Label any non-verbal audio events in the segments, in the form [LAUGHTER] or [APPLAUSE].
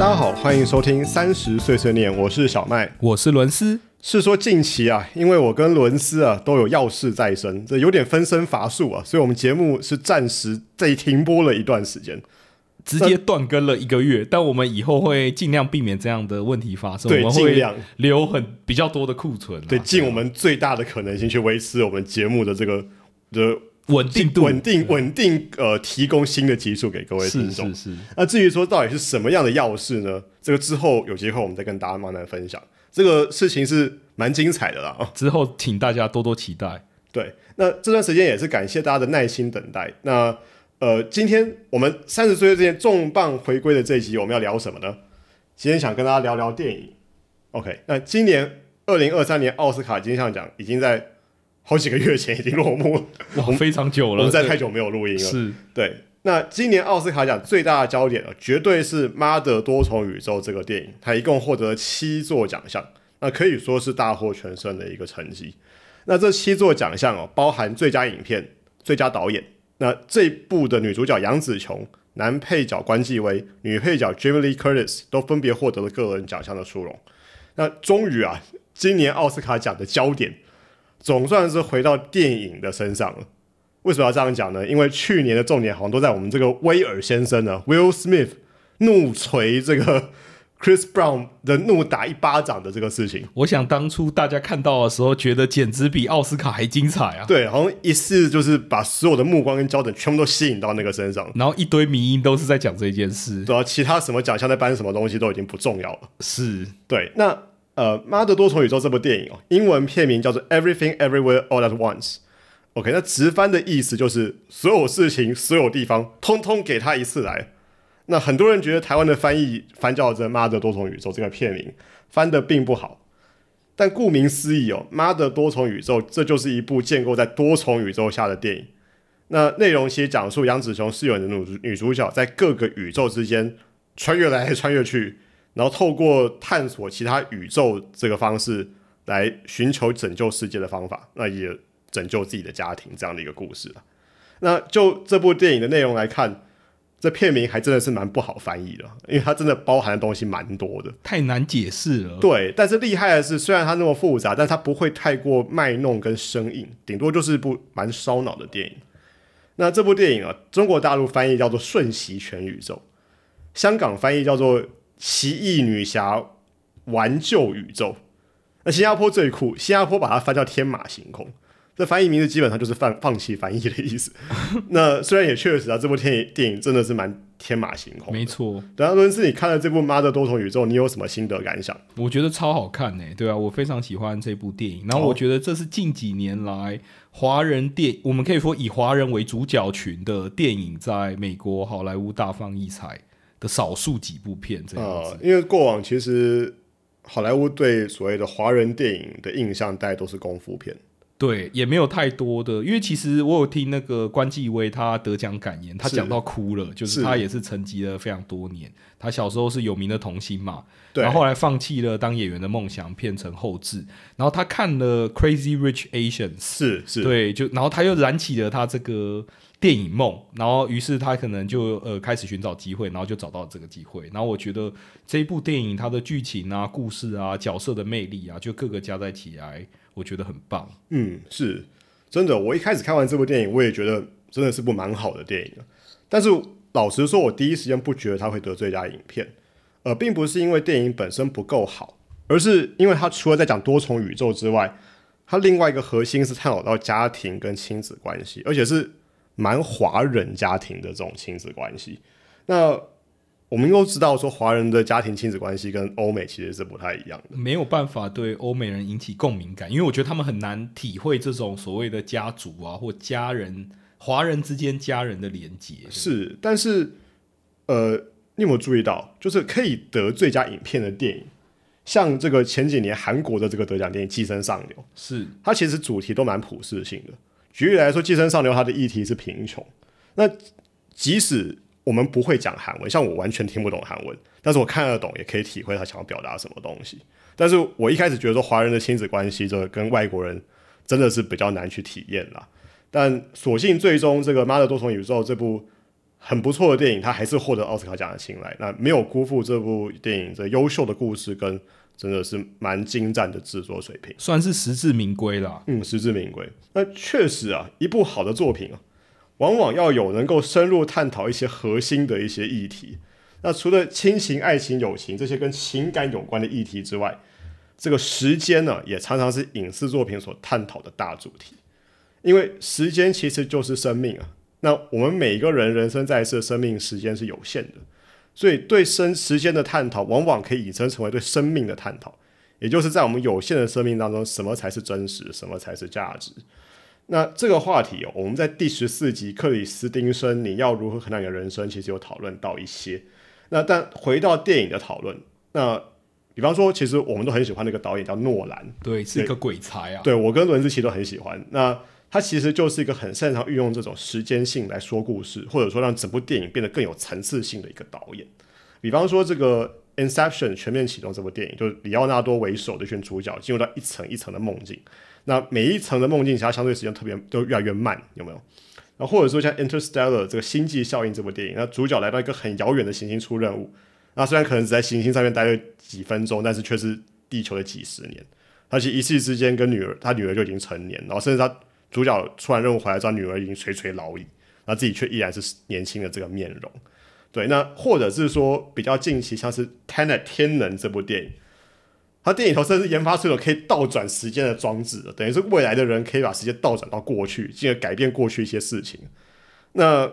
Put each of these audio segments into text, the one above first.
大家好，欢迎收听三十岁碎念，我是小麦。我是伦斯，是说近期啊，因为我跟伦斯啊都有要事在身，这有点分身乏术啊，所以我们节目是暂时在停播了一段时间。直接断更了一个月，但我们以后会尽量避免这样的问题发生，对尽量留很比较多的库存啊，对，尽我们最大的可能性去维持我们节目的这个的稳定度，稳定稳定呃，提供新的技术给各位听众。是是是，那至于说到底是什么样的钥匙呢？这个之后有机会我们再跟大家慢慢分享。这个事情是蛮精彩的啦啊。之后请大家多多期待。对，那这段时间也是感谢大家的耐心等待。那呃，今天我们三十岁之前重磅回归的这一集，我们要聊什么呢？今天想跟大家聊聊电影。OK，那今年二零二三年奥斯卡金像奖已经在好几个月前已经落幕了，哇，非常久了，我们在太久没有录音了。是对，那今年奥斯卡奖最大的焦点啊，绝对是《妈的多重宇宙》这个电影，它一共获得了七座奖项，那可以说是大获全胜的一个成绩。那这七座奖项哦，包含最佳影片、最佳导演。那这部的女主角杨紫琼、男配角关继威、女配角 Jamie Lee Curtis 都分别获得了个人奖项的殊荣。那终于啊，今年奥斯卡奖的焦点总算是回到电影的身上了。为什么要这样讲呢？因为去年的重点好像都在我们这个威尔先生呢，Will Smith 怒锤这个 [LAUGHS] Chris Brown 的怒打一巴掌的这个事情。我想当初大家看到的时候，觉得简直比奥斯卡还精彩啊！对，好像一次就是把所有的目光跟焦点全部都吸引到那个身上，然后一堆迷音都是在讲这件事，对啊，其他什么奖项在颁什么东西都已经不重要了。是对，那呃，《妈的多重宇宙》这部电影哦，英文片名叫做《Everything Everywhere All at Once》。OK，那直翻的意思就是所有事情、所有地方，通通给他一次来。那很多人觉得台湾的翻译翻叫着《妈的多重宇宙》这个片名翻的并不好，但顾名思义哦，《妈的多重宇宙》这就是一部建构在多重宇宙下的电影。那内容其实讲述杨紫琼饰演的女女主角在各个宇宙之间穿越来穿越去，然后透过探索其他宇宙这个方式来寻求拯救世界的方法，那也拯救自己的家庭这样的一个故事啊。那就这部电影的内容来看，这片名还真的是蛮不好翻译的，因为它真的包含的东西蛮多的。太难解释了。对，但是厉害的是，虽然它那么复杂，但它不会太过卖弄跟生硬，顶多就是一部蛮烧脑的电影。那这部电影啊，中国大陆翻译叫做《瞬息全宇宙》，香港翻译叫做《奇异女侠玩救宇宙》。那新加坡最酷，新加坡把它翻叫《天马行空》。这翻译名字基本上就是放放弃翻译的意思。[LAUGHS] 那虽然也确实啊，这部电影电影真的是蛮天马行空。没错，然后伦斯，你看了这部《妈的多重宇宙》，你有什么心得感想？我觉得超好看呢、对啊，我非常喜欢这部电影。然后我觉得这是近几年来华人电，我们可以说以华人为主角群的电影，在美国好莱坞大放异彩的少数几部片这样子。呃，因为过往其实好莱坞对所谓的华人电影的印象，大概都是功夫片。对，也没有太多的，因为其实我有听那个关继威他得奖感言，他是讲到哭了，就是是他也是沉寂了非常多年。他小时候是有名的童星嘛，然后后来放弃了当演员的梦想，变成后置。然后他看了《Crazy Rich Asians》，是是，对，就然后他又燃起了他这个电影梦，然后于是他可能就呃开始寻找机会，然后就找到这个机会。然后我觉得这一部电影它的剧情啊、故事啊、角色的魅力啊，就各个加在起来，我觉得很棒。嗯，是真的。我一开始看完这部电影，我也觉得真的是部蛮好的电影。但是老实说，我第一时间不觉得它会得最佳影片，呃，并不是因为电影本身不够好，而是因为它除了在讲多重宇宙之外，它另外一个核心是探讨到家庭跟亲子关系，而且是蛮华人家庭的这种亲子关系。那我们都知道说，华人的家庭亲子关系跟欧美其实是不太一样的。没有办法对欧美人引起共鸣感，因为我觉得他们很难体会这种所谓的家族啊或家人华人之间家人的连结。是，但是呃，你有没有注意到，就是可以得最佳影片的电影，像这个前几年韩国的这个得奖电影《寄生上流》，是它其实主题都蛮普世性的。举例来说，《寄生上流》它的议题是贫穷，那即使我们不会讲韩文，像我完全听不懂韩文，但是我看得懂，也可以体会他想要表达什么东西。但是我一开始觉得说华人的亲子关系，这跟外国人真的是比较难去体验啦。但所幸最终这个《妈的多重宇宙》这部很不错的电影，它还是获得奥斯卡奖的青睐。那没有辜负这部电影的优秀的故事跟真的是蛮精湛的制作水平，算是实至名归啦。嗯，实至名归。那确实啊，一部好的作品啊，往往要有能够深入探讨一些核心的一些议题。那除了亲情、爱情、友情这些跟情感有关的议题之外，这个时间呢，也常常是影视作品所探讨的大主题。因为时间其实就是生命啊。那我们每一个人人生在世的生命时间是有限的，所以对生时间的探讨，往往可以引申成为对生命的探讨。也就是在我们有限的生命当中，什么才是真实，什么才是价值？那这个话题哦，我们在第十四集克里斯汀森你要如何衡量你的人生，其实有讨论到一些。那但回到电影的讨论，那比方说，其实我们都很喜欢那个导演叫诺兰，对，是一个鬼才啊。对我跟伦斯其实都很喜欢。那他其实就是一个很擅长运用这种时间性来说故事，或者说让整部电影变得更有层次性的一个导演。比方说这个《Inception》全面启动这部电影，就是里奥纳多为首的一群主角进入到一层一层的梦境。那每一层的梦境，其他相对时间特别都越来越慢，有没有？然后或者说像《Interstellar》这个星际效应这部电影，那主角来到一个很遥远的行星出任务，那虽然可能只在行星上面待了几分钟，但是却是地球的几十年。而且一夕之间跟女儿，他女儿就已经成年，然后甚至他主角出完任务回来，之后女儿已经垂垂老矣，那自己却依然是年轻的这个面容。对，那或者是说比较近期，像是《Tenet 天能》这部电影。他电影头甚至研发出了可以倒转时间的装置，等于是未来的人可以把时间倒转到过去，进而改变过去一些事情。那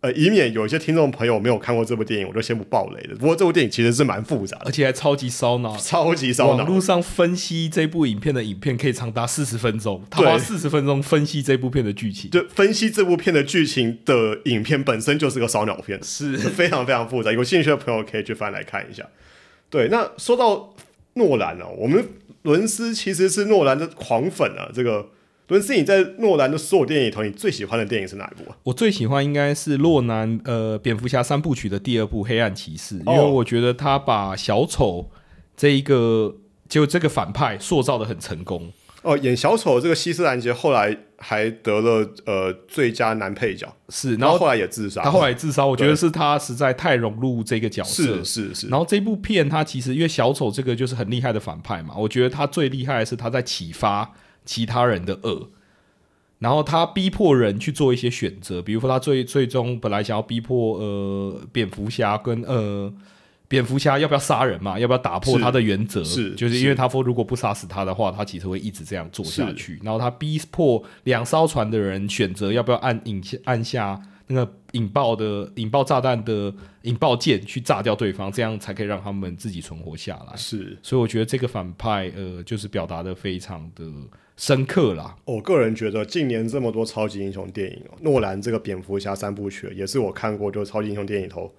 呃，以免有一些听众朋友没有看过这部电影，我就先不爆雷了。不过这部电影其实是蛮复杂的，而且还超级烧脑，超级烧脑。网络上分析这部影片的影片可以长达四十分钟，他花四十分钟分析这部片的剧情。就分析这部片的剧情的影片本身就是个烧脑片，是非常非常复杂。有兴趣的朋友可以去翻来看一下。对，那说到。诺兰哦，我们伦斯其实是诺兰的狂粉啊。这个伦斯，你在诺兰的所有电影里头，你最喜欢的电影是哪一部啊？我最喜欢应该是诺兰呃蝙蝠侠三部曲的第二部《黑暗骑士》，因为我觉得他把小丑这一个就这个反派塑造的很成功。哦，演小丑这个希斯兰杰后来还得了呃最佳男配角，是，然后后来也自杀，他后来自杀，我觉得是他实在太融入这个角色，是是是。然后这部片他其实因为小丑这个就是很厉害的反派嘛，我觉得他最厉害的是他在启发其他人的恶，然后他逼迫人去做一些选择，比如说他最最终本来想要逼迫呃蝙蝠侠跟呃。蝙蝠侠要不要杀人嘛？要不要打破他的原则？是，就是因为他说如果不杀死他的话，他其实会一直这样做下去。然后他逼迫两艘船的人选择要不要按引下按下那个引爆的引爆炸弹的引爆键去炸掉对方，这样才可以让他们自己存活下来。是，所以我觉得这个反派呃，就是表达的非常的深刻啦。我个人觉得近年这么多超级英雄电影哦，诺兰这个蝙蝠侠三部曲也是我看过就超级英雄电影头。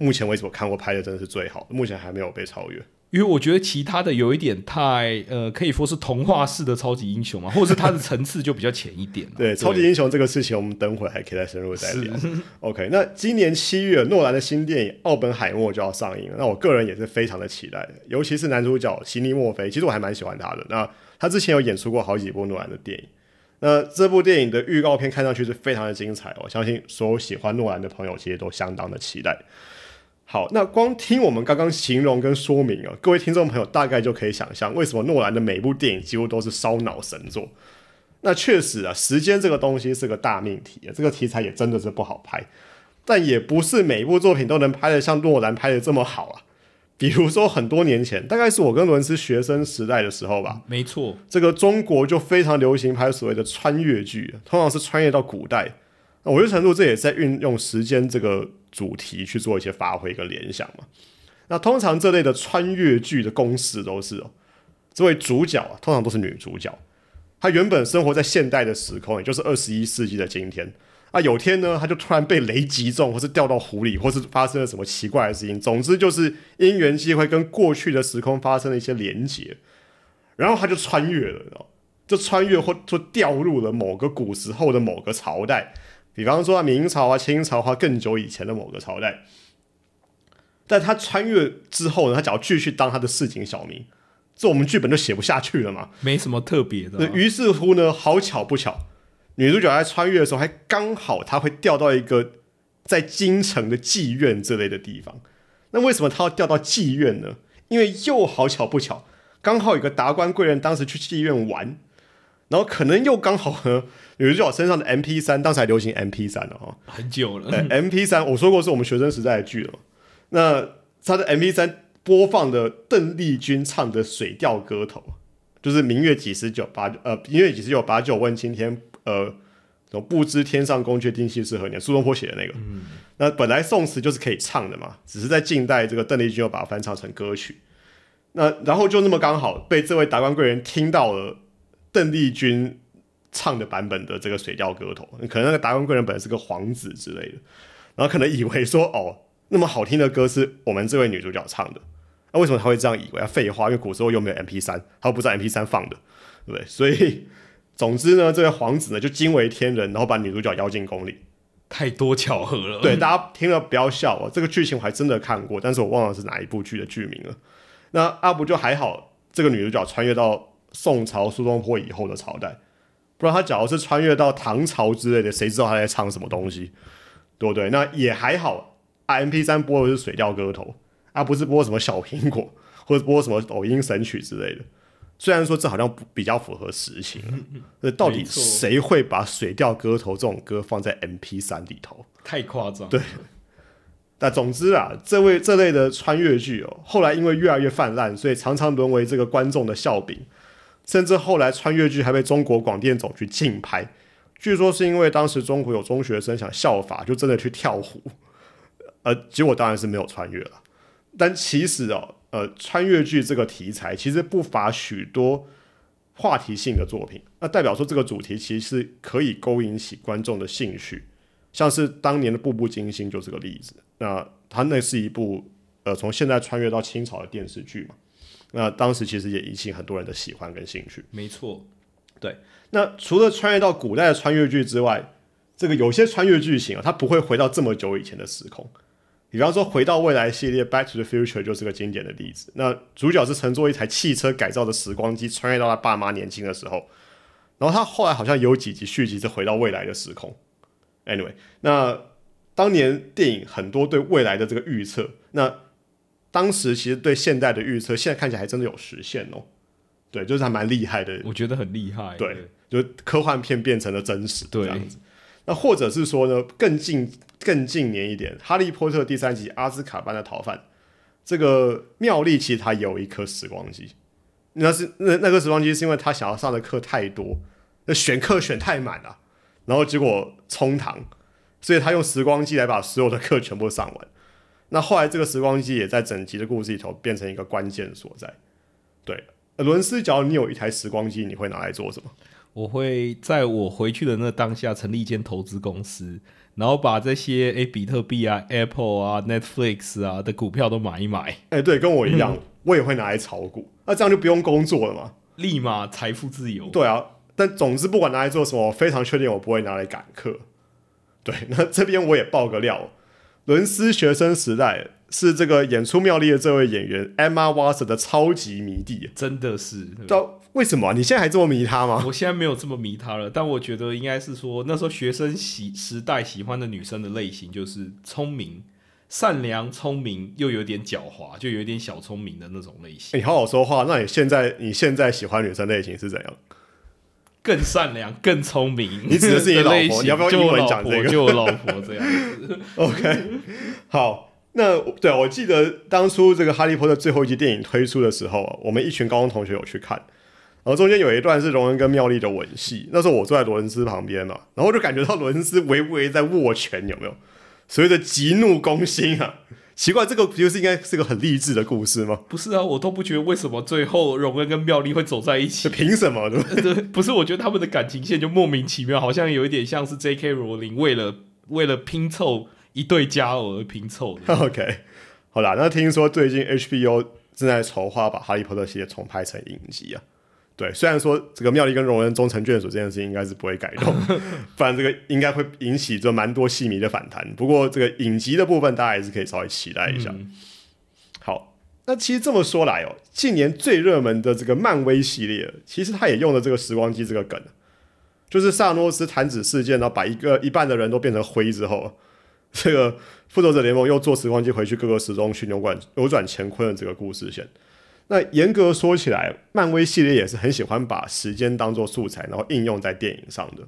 目前为止我看过拍的真的是最好的，目前还没有被超越。因为我觉得其他的有一点太呃，可以说是童话式的超级英雄嘛，或者是它的层次就比较浅一点。[LAUGHS] 对，超级英雄这个事情，我们等会还可以再深入再 [LAUGHS] 聊。OK，那今年七月，诺兰的新电影《奥本海默》就要上映了，那我个人也是非常的期待，尤其是男主角席尼墨菲，其实我还蛮喜欢他的。那他之前有演出过好几部诺兰的电影，那这部电影的预告片看上去是非常的精彩，我相信所有喜欢诺兰的朋友其实都相当的期待。好，那光听我们刚刚形容跟说明啊，各位听众朋友大概就可以想象，为什么诺兰的每部电影几乎都是烧脑神作。那确实啊，时间这个东西是个大命题啊，这个题材也真的是不好拍，但也不是每一部作品都能拍得像诺兰拍的这么好啊。比如说很多年前，大概是我跟伦斯学生时代的时候吧，没错，这个中国就非常流行拍所谓的穿越剧，通常是穿越到古代。我觉得程度这也在运用时间这个。主题去做一些发挥跟联想嘛？那通常这类的穿越剧的公式都是哦，这位主角啊，通常都是女主角，她原本生活在现代的时空，也就是二十一世纪的今天啊。有天呢，她就突然被雷击中，或是掉到湖里，或是发生了什么奇怪的事情。总之就是因缘机会跟过去的时空发生了一些连结，然后她就穿越了，就穿越或就掉入了某个古时候的某个朝代。比方说明朝啊、清朝啊更久以前的某个朝代，但他穿越之后呢，他只要继续当他的市井小民，这我们剧本就写不下去了嘛，没什么特别的。于是乎呢，好巧不巧，女主角在穿越的时候，还刚好她会掉到一个在京城的妓院之类的地方。那为什么她要掉到妓院呢？因为又好巧不巧，刚好有个达官贵人当时去妓院玩，然后可能又刚好呢，女主角身上的 M P 三，当时还流行 M P 三了哈。很久了。M P 三我说过是我们学生时代的剧了嘛。那他的 M P 三播放的邓丽君唱的《水调歌头》，就是“明月几时有，把呃明月几时有，把酒问青天”，呃，什么不知天上宫阙，今夕是何年？苏东坡写的那个。那本来宋词就是可以唱的嘛，只是在近代这个邓丽君又把它翻唱成歌曲。那然后就那么刚好被这位达官贵人听到了邓丽君唱的版本的这个《水调歌头》，可能那个达官贵人本来是个皇子之类的，然后可能以为说哦，那么好听的歌是我们这位女主角唱的，那、为什么他会这样以为？啊，废话，因为古时候又没有 M P 三，他又不是 M P 三放的，对不对？所以总之呢，这位皇子呢就惊为天人，然后把女主角邀进宫里。太多巧合了。对，大家听了不要笑哦，这个剧情我还真的看过，但是我忘了是哪一部剧的剧名了。那阿不就还好，这个女主角穿越到宋朝苏东坡以后的朝代，不然他假如是穿越到唐朝之类的，谁知道他在唱什么东西，对不对？那也还好，M P 三播的是《水调歌头》，而不是播什么小苹果或者播什么抖音神曲之类的。虽然说这好像不比较符合实情啊，那到底谁会把《水调歌头》这种歌放在 M P 三里头？太夸张。对但总之啊，这位这类的穿越剧哦，后来因为越来越泛滥，所以常常沦为这个观众的笑柄，甚至后来穿越剧还被中国广电总局禁拍。据说是因为当时中国有中学生想效法，就真的去跳湖，呃，结果当然是没有穿越了。但其实哦，呃，穿越剧这个题材其实不乏许多话题性的作品，那代表说这个主题其实是可以勾引起观众的兴趣。像是当年的《步步惊心》就是个例子。那它那是一部呃从现在穿越到清朝的电视剧嘛。那当时其实也引起很多人的喜欢跟兴趣。没错。对那除了穿越到古代的穿越剧之外，这个有些穿越剧情啊，它不会回到这么久以前的时空。比方说，回到未来系列《Back to the Future》就是个经典的例子。那主角是乘坐一台汽车改造的时光机，穿越到他爸妈年轻的时候。然后他后来好像有几集续集是回到未来的时空。Anyway，那当年电影很多对未来的这个预测，那当时其实对现代的预测，现在看起来还真的有实现哦。对，就是还蛮厉害的，我觉得很厉害。对，就科幻片变成了真实，对这样子。那或者是说呢，更近更近年一点，《哈利波特》第三集《阿兹卡班的逃犯》，这个妙丽其实他有一颗时光机，那是那那个时光机是因为他想要上的课太多，那选课选太满了，然后结果冲堂，所以他用时光机来把所有的课全部上完。那后来这个时光机也在整集的故事里头变成一个关键所在。对，伦斯，假如你有一台时光机，你会拿来做什么？我会在我回去的那当下成立一间投资公司，然后把这些诶比特币啊、Apple 啊、Netflix 啊的股票都买一买，哎、对，跟我一样，我也会拿来炒股，那这样就不用工作了嘛。立马财富自由。对啊，但总之不管拿来做什么，我非常确定我不会拿来赶课。对，那这边我也爆个料，伦斯学生时代是这个演出妙丽的这位演员 Emma Watson 的超级迷弟。真的是，到为什么啊、你现在还这么迷他吗？我现在没有这么迷他了，但我觉得应该是说，那时候学生喜时代喜欢的女生的类型就是聪明、善良、聪明又有点狡猾，就有点小聪明的那种类型，你好好说话。那你现在你现在喜欢女生类型是怎样？更善良、更聪明。你指的是你老婆你要不要英文就我老婆讲这个就我老婆这样子。[LAUGHS] OK，好，那对我记得当初这个《哈利波特》最后一集电影推出的时候啊，我们一群高中同学有去看，然后中间有一段是荣恩跟妙丽的吻戏，那时候我坐在罗恩斯旁边嘛，然后就感觉到罗恩斯微微在握拳，有没有？所谓的急怒攻心啊！奇怪，这个不就是应该是个很励志的故事吗？不是啊，我都不觉得为什么最后荣恩跟妙丽会走在一起这。凭什么？对不对？对，不是，我觉得他们的感情线就莫名其妙，好像有一点像是 J.K. 罗琳为了为了拼凑一对佳偶而拼凑的。[LAUGHS] OK，好啦，那听说最近 HBO 正在筹划把《哈利波特》系列重拍成影集啊。对，虽然说这个妙丽跟荣恩终成眷属这件事情应该是不会改动，[LAUGHS] 不然这个应该会引起这蛮多戏迷的反弹。不过这个影集的部分，大家还是可以稍微期待一下。嗯好，那其实这么说来哦，近年最热门的这个漫威系列，其实它也用了这个时光机这个梗，就是萨诺斯弹指事件，然后把一个一半的人都变成灰之后，这个复仇者联盟又坐时光机回去各个时钟去扭转扭转乾坤的这个故事线。那严格说起来，漫威系列也是很喜欢把时间当做素材，然后应用在电影上的。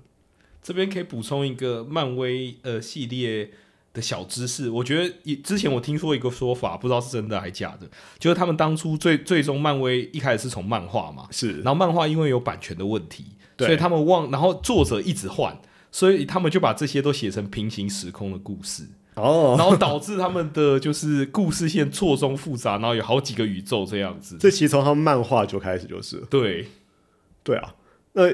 这边可以补充一个漫威呃系列的小知识，我觉得之前我听说一个说法，不知道是真的还假的，就是他们当初最最终漫威一开始是从漫画嘛，是，然后漫画因为有版权的问题，所以他们忘，然后作者一直换，所以他们就把这些都写成平行时空的故事，哦，然后导致他们的就是故事线错综复杂，然后有好几个宇宙这样子。这其实从他们漫画就开始就是了，对，对啊。那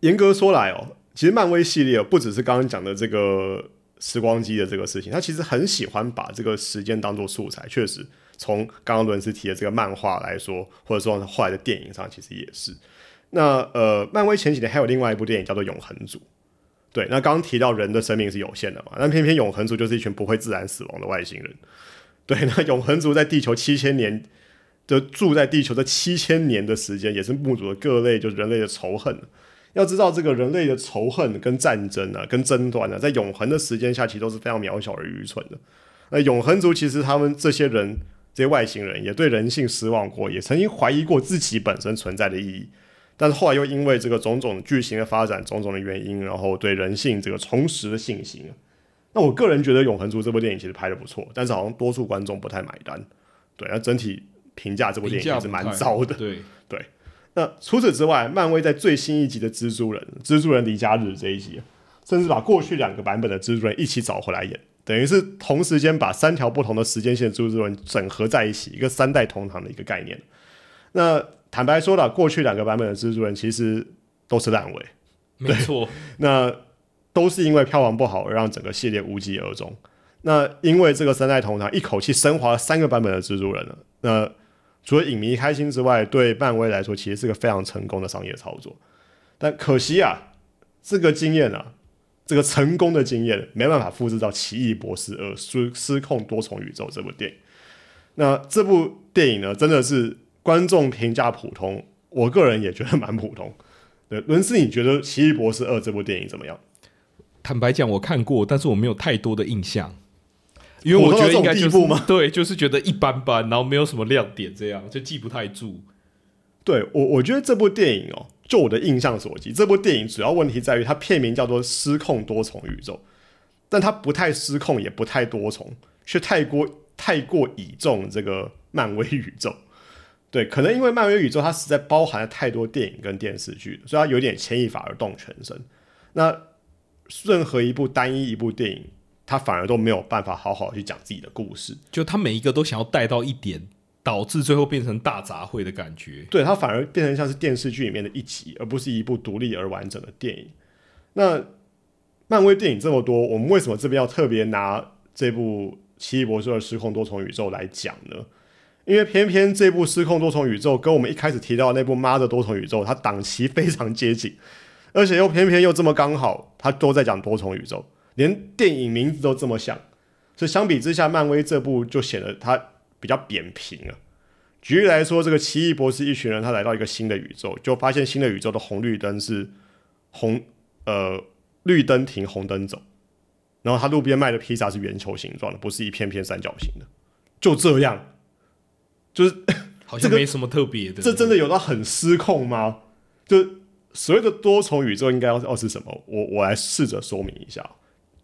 严格说来哦，其实漫威系列不只是刚刚讲的这个时光机的这个事情，他其实很喜欢把这个时间当做素材。确实，从刚刚伦斯提的这个漫画来说，或者说后来的电影上，其实也是。那呃，漫威前几年还有另外一部电影叫做《永恒族》。对，那刚刚提到人的生命是有限的嘛，那偏偏永恒族就是一群不会自然死亡的外星人。对，[LAUGHS] 那永恒族在地球七千年，的住在地球这七千年的时间，也是目睹了各类就是人类的仇恨。要知道，这个人类的仇恨跟战争啊，跟争端啊，在永恒的时间下，其实都是非常渺小而愚蠢的。那永恒族其实他们这些人，这些外星人，也对人性失望过，也曾经怀疑过自己本身存在的意义。但是后来又因为这个种种剧情的发展，种种的原因，然后对人性这个重拾的信心。那我个人觉得《永恒族》这部电影其实拍的不错，但是好像多数观众不太买单。对，那整体评价这部电影也是蛮糟的。对对。那除此之外，漫威在最新一集的蜘蛛人《蜘蛛人离家日》这一集，甚至把过去两个版本的蜘蛛人一起找回来演，等于是同时间把三条不同的时间线蜘蛛人整合在一起，一个三代同堂的一个概念。那坦白说了，过去两个版本的蜘蛛人其实都是烂尾，没错。[LAUGHS] 那都是因为票房不好而让整个系列无疾而终。那因为这个三代同堂一口气升华了三个版本的蜘蛛人了，那除了影迷开心之外，对漫威来说其实是个非常成功的商业操作。但可惜啊，这个经验啊，这个成功的经验没办法复制到《奇异博士二：失失控多重宇宙》这部电影。那这部电影呢，真的是观众评价普通，我个人也觉得蛮普通。[LAUGHS] 对，伦斯，你觉得《奇异博士二》这部电影怎么样？坦白讲，我看过，但是我没有太多的印象，因为我觉得应该就是 [LAUGHS] 对，就是觉得一般般，然后没有什么亮点，这样就记不太住。对我，我觉得这部电影哦，就我的印象所及，这部电影主要问题在于它片名叫做《失控多重宇宙》，但它不太失控，也不太多重，却太过太过倚重这个漫威宇宙。对，可能因为漫威宇宙它实在包含了太多电影跟电视剧，所以它有点牵一发而动全身。那任何一部单一一部电影，它反而都没有办法好好去讲自己的故事，就它每一个都想要带到一点。导致最后变成大杂烩的感觉，对它反而变成像是电视剧里面的一集，而不是一部独立而完整的电影。那漫威电影这么多，我们为什么这边要特别拿这部《奇异博士的失控多重宇宙》来讲呢？因为偏偏这部《失控多重宇宙》跟我们一开始提到那部《妈的多重宇宙》，它档期非常接近，而且又偏偏又这么刚好，它都在讲多重宇宙，连电影名字都这么像，所以相比之下，漫威这部就显得它。比较扁平了。举例来说，这个奇异博士一群人，他来到一个新的宇宙，就发现新的宇宙的红绿灯是红呃绿灯停，红灯走。然后他路边卖的披萨是圆球形状的，不是一片片三角形的。就这样，就是 [LAUGHS] 好像没什么特别的。这真的有到很失控吗？就所谓的多重宇宙应该要要是什么？我我来试着说明一下。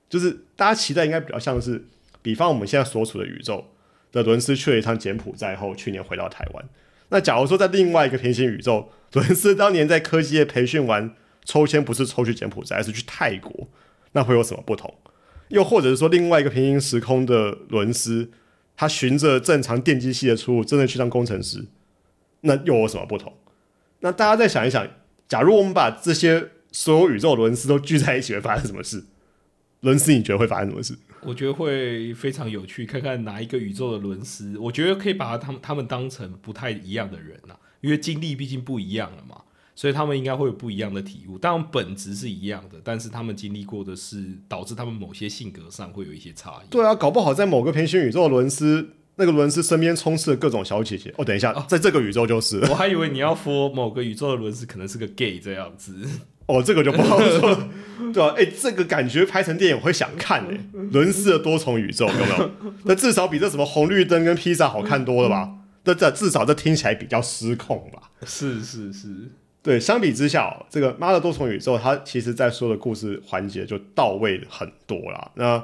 就是大家期待应该比较像是，比方我们现在所处的宇宙。的伦斯去了一趟柬埔寨后，去年回到台湾。那假如说在另外一个平行宇宙，[LAUGHS] 伦斯当年在科技业培训完抽签，不是抽去柬埔寨，而是去泰国，那会有什么不同？又或者是说，另外一个平行时空的伦斯，他循着正常电机系的出路，真的去当工程师，那又有什么不同？那大家再想一想，假如我们把这些所有宇宙伦斯都聚在一起，会发生什么事？轮斯，你觉得会发生什么事？我觉得会非常有趣，看看哪一个宇宙的轮斯，我觉得可以把他们他们当成不太一样的人呐，因为经历毕竟不一样了嘛，所以他们应该会有不一样的体悟。当然本质是一样的，但是他们经历过的是导致他们某些性格上会有一些差异。对啊，搞不好在某个平行宇宙的伦斯，那个伦斯身边充斥了各种小姐姐。哦，等一下，在这个宇宙就是了我还以为你要说某个宇宙的伦斯可能是个 gay 这样子。哦，这个就不好说了，对啊、哎、这个感觉拍成电影我会想看诶、伦斯的多重宇宙有没有？[LAUGHS] 那至少比这什么红绿灯跟披萨好看多了吧？[LAUGHS] 那这至少这听起来比较失控吧？是是是，对，相比之下、这个《妈的多重宇宙》它其实在说的故事环节就到位很多啦。那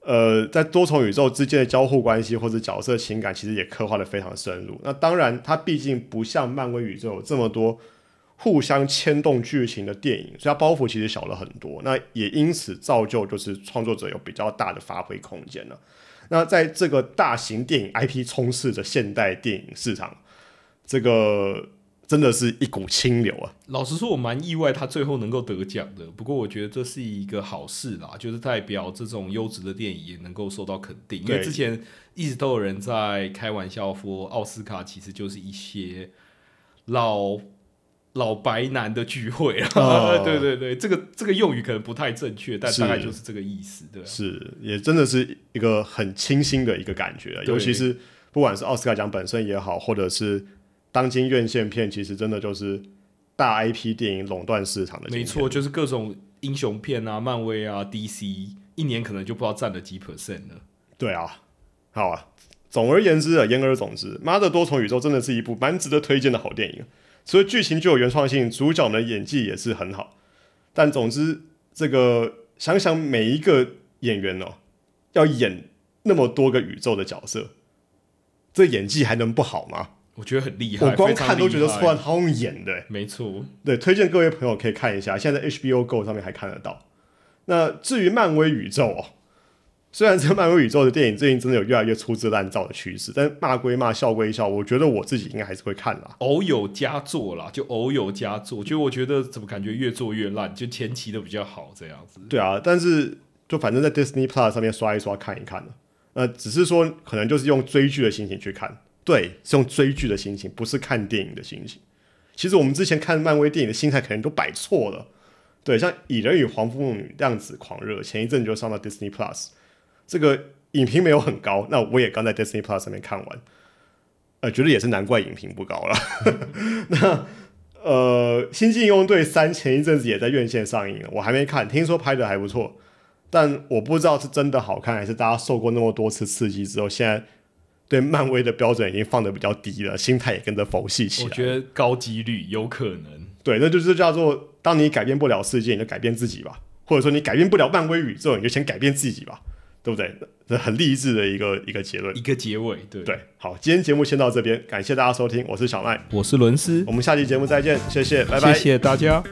呃，在多重宇宙之间的交互关系或者角色情感，其实也刻画的非常深入。那当然，它毕竟不像漫威宇宙有这么多互相牵动剧情的电影，所以它包袱其实小了很多。那也因此造就就是创作者有比较大的发挥空间了。那在这个大型电影 IP 充斥着现代电影市场，这个真的是一股清流啊！老实说，我蛮意外他最后能够得奖的。不过我觉得这是一个好事啦，就是代表这种优质的电影也能够受到肯定。因为之前一直都有人在开玩笑说，奥斯卡其实就是一些老老白男的聚会啊。哦 [LAUGHS] 对对对，这个这个用语可能不太正确，但大概就是这个意思，对吧、是，也真的是一个很清新的一个感觉尤其是不管是奥斯卡奖本身也好，或者是当今院线片，其实真的就是大 IP 电影垄断市场的。没错，，就是各种英雄片啊，漫威啊，DC，一年可能就不知道占了几 percent 了。对啊，好啊。总而言之啊，言而总之，《妈的多重宇宙》真的是一部蛮值得推荐的好电影。所以剧情具有原创性，主角们的演技也是很好。但总之，这个想想每一个演员哦，要演那么多个宇宙的角色，这演技还能不好吗？我觉得很厉害，我光看都觉得厉害突然好用演的欸。没错，对，推荐各位朋友可以看一下，现在在 HBO Go 上面还看得到。那至于漫威宇宙哦，虽然这个漫威宇宙的电影最近真的有越来越粗制滥造的趋势，但骂归骂，笑归笑，我觉得我自己应该还是会看啦。偶有佳作啦，就偶有佳作，就我觉得怎么感觉越做越烂，就前期的比较好这样子。对啊，但是就反正在 Disney Plus 上面刷一刷看一看了。呃，只是说可能就是用追剧的心情去看，对，是用追剧的心情，不是看电影的心情。其实我们之前看漫威电影的心态可能都摆错了。对，像《蚁人与黄蜂女》量子狂热，前一阵就上到 Disney Plus，这个影评没有很高，那我也刚在 Disney Plus 上面看完，呃，觉得也是难怪影评不高了。[LAUGHS] 那呃，《星际用队三》前一阵子也在院线上映了，我还没看，听说拍的还不错，但我不知道是真的好看，还是大家受过那么多次刺激之后，现在对漫威的标准已经放的比较低了，心态也跟着佛系起来。我觉得高几率有可能。对，那就是叫做，当你改变不了世界，你就改变自己吧，或者说你改变不了漫威宇宙，你就先改变自己吧，对不对？这很励志的一个一个结论。一个结尾，对对，好，今天节目先到这边，感谢大家收听，我是小麦，我是伦斯，我们下期节目再见，谢谢，拜拜。谢谢大家。